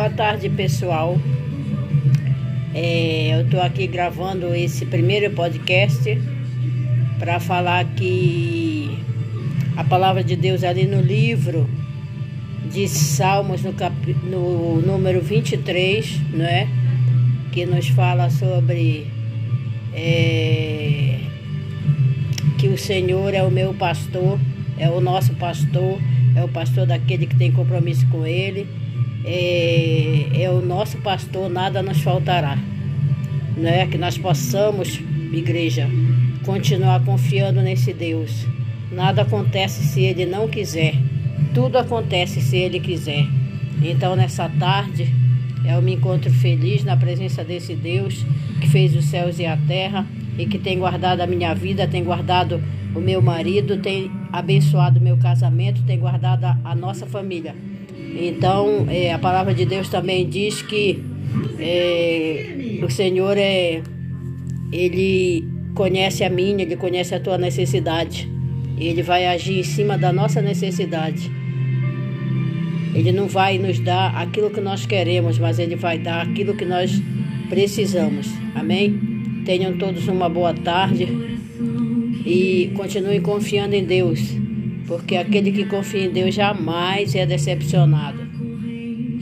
Boa tarde, pessoal. É, eu estou aqui gravando esse primeiro podcast para falar que a palavra de Deus ali no livro de Salmos, no, cap... no número 23, não é? que nos fala sobre é, que o Senhor é o meu pastor, é o nosso pastor, é o pastor daquele que tem compromisso com Ele, é, é o nosso pastor, nada nos faltará. Né? Que nós possamos, igreja, continuar confiando nesse Deus. Nada acontece se Ele não quiser, tudo acontece se Ele quiser. Então, nessa tarde, eu me encontro feliz na presença desse Deus que fez os céus e a terra e que tem guardado a minha vida, tem guardado o meu marido, tem abençoado o meu casamento, tem guardado a, nossa família. Então, é, a palavra de Deus também diz que é, o Senhor é, ele conhece a minha, ele conhece a tua necessidade. Ele vai agir em cima da nossa necessidade. Ele não vai nos dar aquilo que nós queremos, mas Ele vai dar aquilo que nós precisamos. Amém? Tenham todos uma boa tarde e continuem confiando em Deus, porque aquele que confia em Deus jamais é decepcionado.